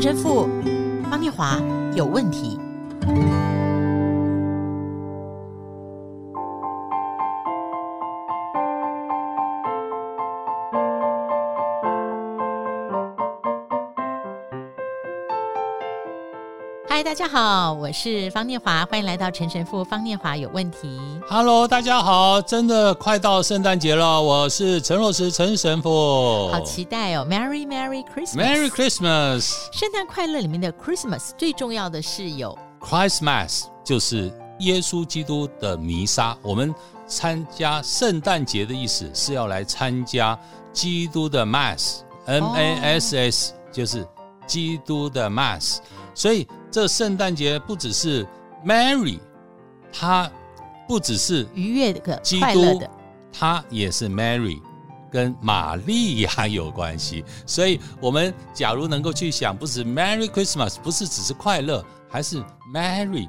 陈神父方念华有问题。嗨，大家好，我是方念华，欢迎来到陈神父方念华有问题。Hello，大家好，真的快到圣诞节了，我是陈若石陈神父，好期待哦，Merry Merry Christmas，Merry Christmas，圣诞快乐里面的 Christmas 最重要的是有 Christmas，就是耶稣基督的弥撒。我们参加圣诞节的意思是要来参加基督的 Mass，M A S S，就是基督的 Mass，所以。这圣诞节不只是 Mary，它不只是愉悦的、基督，它也是 Mary，跟玛利亚有关系。所以，我们假如能够去想，不是 Merry Christmas，不是只是快乐，还是 Mary，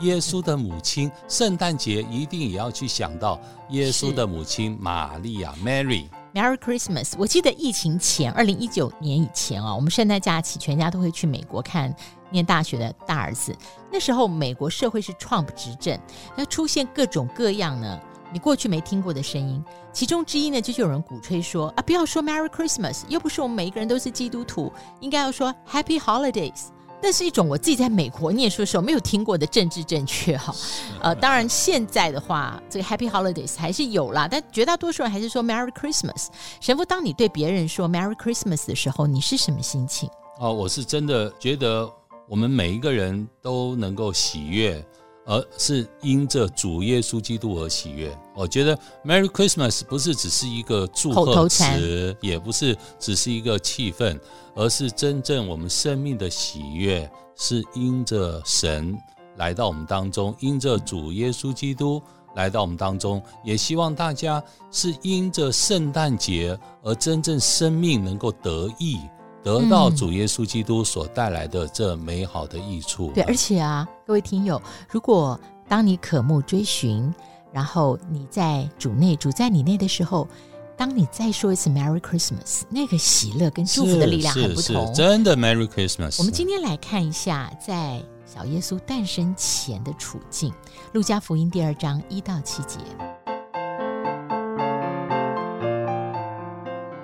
耶稣的母亲。圣诞节一定也要去想到耶稣的母亲玛利亚 Mary。Merry Christmas！我记得疫情前，二零一九年以前啊，我们圣诞假期全家都会去美国看念大学的大儿子。那时候美国社会是 Trump 执政，那出现各种各样呢，你过去没听过的声音。其中之一呢，就是有人鼓吹说啊，不要说 Merry Christmas，又不是我们每一个人都是基督徒，应该要说 Happy Holidays。那是一种我自己在美国念书的时候没有听过的政治正确哈，呃，当然现在的话，这个 Happy Holidays 还是有啦，但绝大多数人还是说 Merry Christmas。神父，当你对别人说 Merry Christmas 的时候，你是什么心情？哦，我是真的觉得我们每一个人都能够喜悦。而是因着主耶稣基督而喜悦。我觉得 Merry Christmas 不是只是一个祝贺词，也不是只是一个气氛，而是真正我们生命的喜悦，是因着神来到我们当中，因着主耶稣基督来到我们当中。也希望大家是因着圣诞节而真正生命能够得益。得到主耶稣基督所带来的这美好的益处。对，而且啊，各位听友，如果当你渴慕追寻，然后你在主内，主在你内的时候，当你再说一次 Merry Christmas，那个喜乐跟祝福的力量很不同。真的 Merry Christmas。我们今天来看一下，在小耶稣诞生前的处境，《路加福音》第二章一到七节，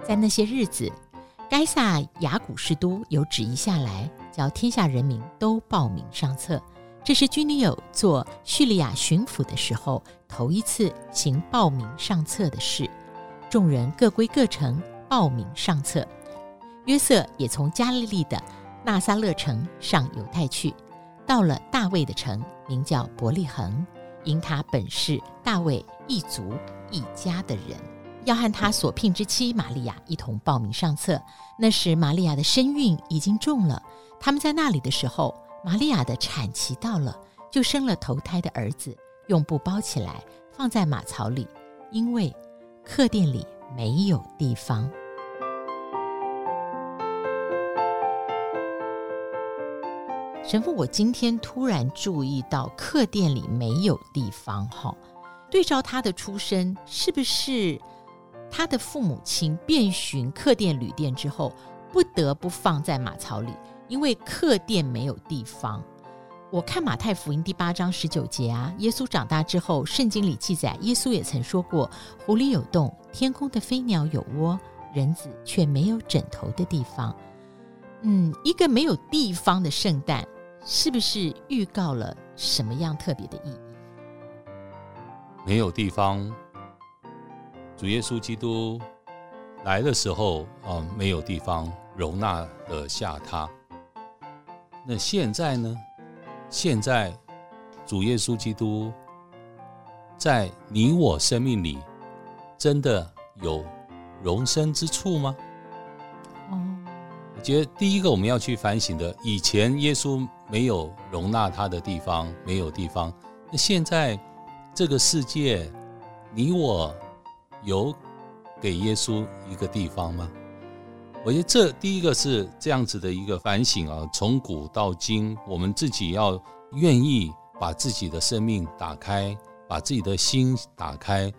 在那些日子。该撒亚古士都有旨意下来，叫天下人民都报名上册。这是居里友做叙利亚巡抚的时候，头一次行报名上册的事。众人各归各城报名上册。约瑟也从加利利的纳撒勒城上犹太去，到了大卫的城，名叫伯利恒，因他本是大卫一族一家的人。要和他所聘之妻玛利亚一同报名上册。那时玛利亚的身孕已经重了。他们在那里的时候，玛利亚的产期到了，就生了头胎的儿子，用布包起来，放在马槽里，因为客店里没有地方。神父，我今天突然注意到客店里没有地方，哈，对照他的出身，是不是？他的父母亲遍寻客店旅店之后，不得不放在马槽里，因为客店没有地方。我看马太福音第八章十九节啊，耶稣长大之后，圣经里记载，耶稣也曾说过：“湖里有洞，天空的飞鸟有窝，人子却没有枕头的地方。”嗯，一个没有地方的圣诞，是不是预告了什么样特别的意义？没有地方。主耶稣基督来的时候啊，没有地方容纳得下他。那现在呢？现在主耶稣基督在你我生命里，真的有容身之处吗？哦，我觉得第一个我们要去反省的，以前耶稣没有容纳他的地方，没有地方。那现在这个世界，你我。有给耶稣一个地方吗？我觉得这第一个是这样子的一个反省啊，从古到今，我们自己要愿意把自己的生命打开，把自己的心打开，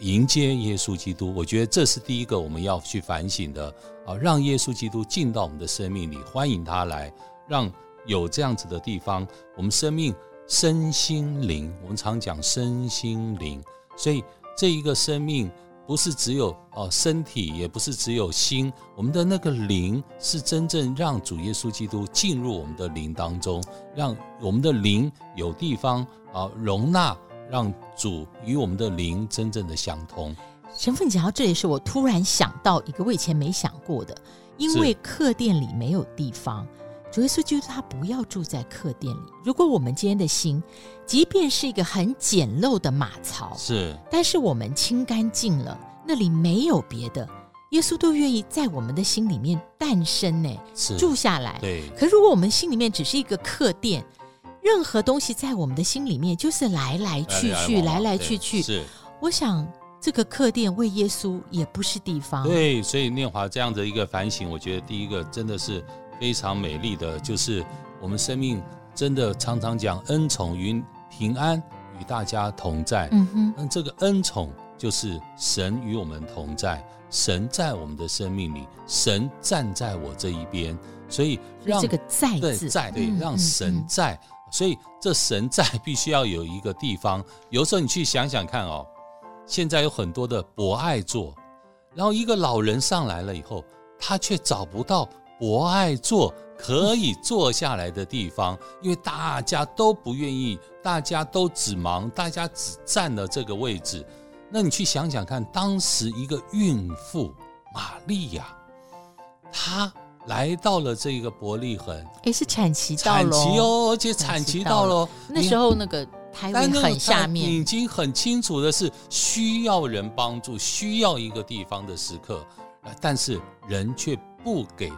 迎接耶稣基督。我觉得这是第一个我们要去反省的啊，让耶稣基督进到我们的生命里，欢迎他来，让有这样子的地方，我们生命身心灵，我们常讲身心灵，所以这一个生命。不是只有哦身体，也不是只有心，我们的那个灵是真正让主耶稣基督进入我们的灵当中，让我们的灵有地方啊容纳，让主与我们的灵真正的相通。神父，你讲到这里是，我突然想到一个我以前没想过的，因为客店里没有地方。主耶稣基督他不要住在客店里。如果我们今天的心，即便是一个很简陋的马槽，是，但是我们清干净了，那里没有别的，耶稣都愿意在我们的心里面诞生呢，是住下来。对。可如果我们心里面只是一个客店，任何东西在我们的心里面就是来来去去，来来去去。是。我想这个客店为耶稣也不是地方。对，所以念华这样的一个反省，我觉得第一个真的是。非常美丽的就是我们生命，真的常常讲恩宠与平安与大家同在。嗯哼，那这个恩宠就是神与我们同在，神在我们的生命里，神站在我这一边，所以让这个在字对在对让神在，所以这神在必须要有一个地方。有时候你去想想看哦，现在有很多的博爱座，然后一个老人上来了以后，他却找不到。博爱座可以坐下来的地方，因为大家都不愿意，大家都只忙，大家只占了这个位置。那你去想想看，当时一个孕妇玛利亚，她来到了这个伯利恒，哎，是产期到了，产期哦，而且产期到了，那时候那个胎位很下面，已经很清楚的是需要人帮助，需要一个地方的时刻，但是人却不给。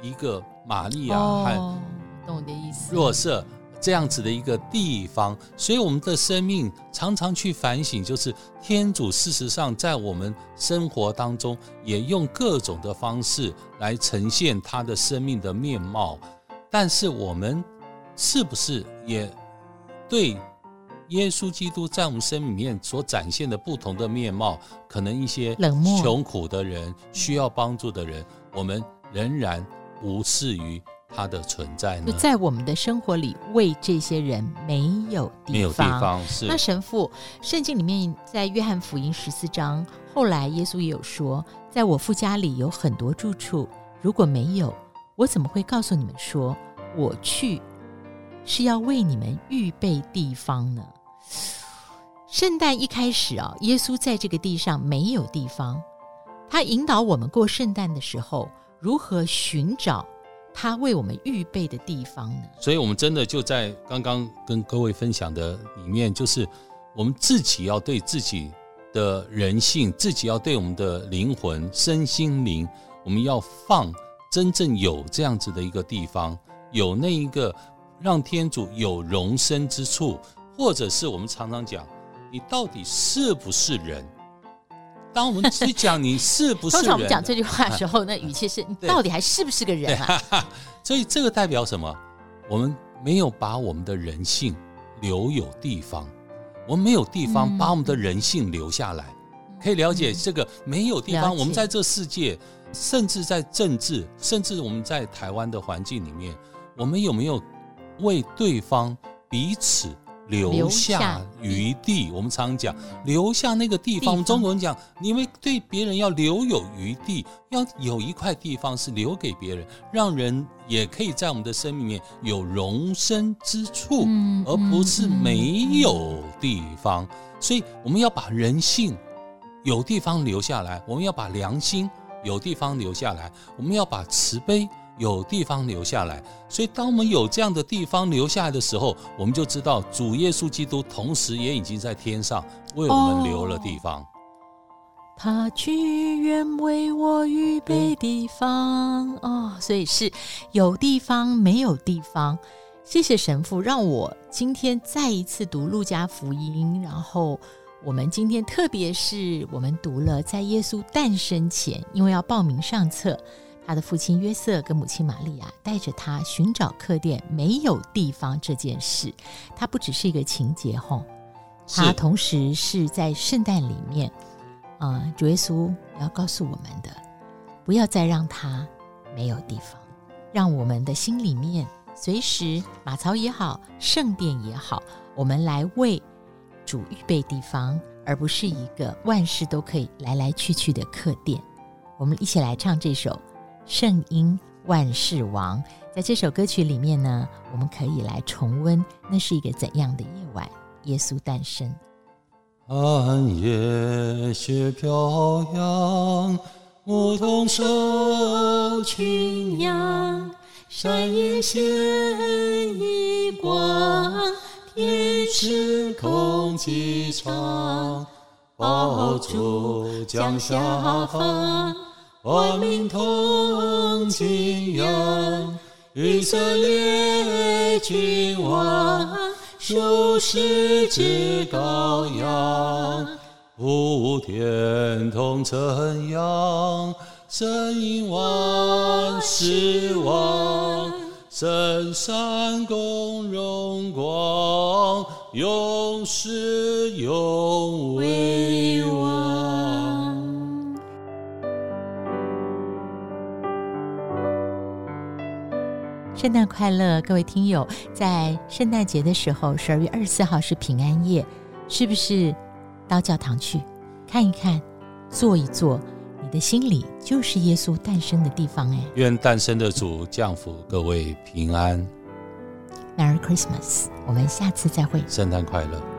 一个玛利亚和懂我的意思，若瑟这样子的一个地方，所以我们的生命常常去反省，就是天主事实上在我们生活当中也用各种的方式来呈现他的生命的面貌，但是我们是不是也对耶稣基督在我们生命里面所展现的不同的面貌，可能一些冷漠、穷苦的人、需要帮助的人，我们仍然。无视于它的存在呢？就在我们的生活里，为这些人没有地方。没有地方是。那神父，圣经里面在约翰福音十四章，后来耶稣也有说，在我父家里有很多住处，如果没有，我怎么会告诉你们说我去是要为你们预备地方呢？圣诞一开始啊，耶稣在这个地上没有地方，他引导我们过圣诞的时候。如何寻找他为我们预备的地方呢？所以，我们真的就在刚刚跟各位分享的里面，就是我们自己要对自己的人性，自己要对我们的灵魂、身心灵，我们要放真正有这样子的一个地方，有那一个让天主有容身之处，或者是我们常常讲，你到底是不是人？当我们去讲你是不是人，通常我们讲这句话的时候，那语气是你到底还是不是个人啊？所以这个代表什么？我们没有把我们的人性留有地方，我们没有地方把我们的人性留下来。可以了解这个没有地方，我们在这世界，甚至在政治，甚至我们在台湾的环境里面，我们有没有为对方彼此？留下余地，我们常讲留下那个地方。我们中国人讲，因为对别人要留有余地，要有一块地方是留给别人，让人也可以在我们的生命里面有容身之处，而不是没有地方。所以我们要把人性有地方留下来，我们要把良心有地方留下来，我们要把慈悲。有地方留下来，所以当我们有这样的地方留下来的时候，我们就知道主耶稣基督同时也已经在天上为我们留了地方。他去愿为我预备地方哦，所以是有地方没有地方。谢谢神父，让我今天再一次读路加福音，然后我们今天特别是我们读了在耶稣诞生前，因为要报名上册。他的父亲约瑟跟母亲玛利亚带着他寻找客店没有地方这件事，它不只是一个情节吼，它同时是在圣诞里面啊、呃，主耶稣要告诉我们的，不要再让他没有地方，让我们的心里面随时马槽也好，圣殿也好，我们来为主预备地方，而不是一个万事都可以来来去去的客店。我们一起来唱这首《圣婴万世王》。在这首歌曲里面呢，我们可以来重温那是一个怎样的夜晚，耶稣诞生。寒夜雪飘扬，牧童收群羊，山野现一光，天池空气长，宝珠降下方，万民同敬仰。以色列君王，属世之羔羊，普天同称扬，神应万事王，圣三公荣光，永世永圣诞快乐，各位听友！在圣诞节的时候，十二月二十四号是平安夜，是不是到教堂去看一看、坐一坐？你的心里就是耶稣诞生的地方哎！愿诞生的主降福各位平安。Merry Christmas！我们下次再会。圣诞快乐。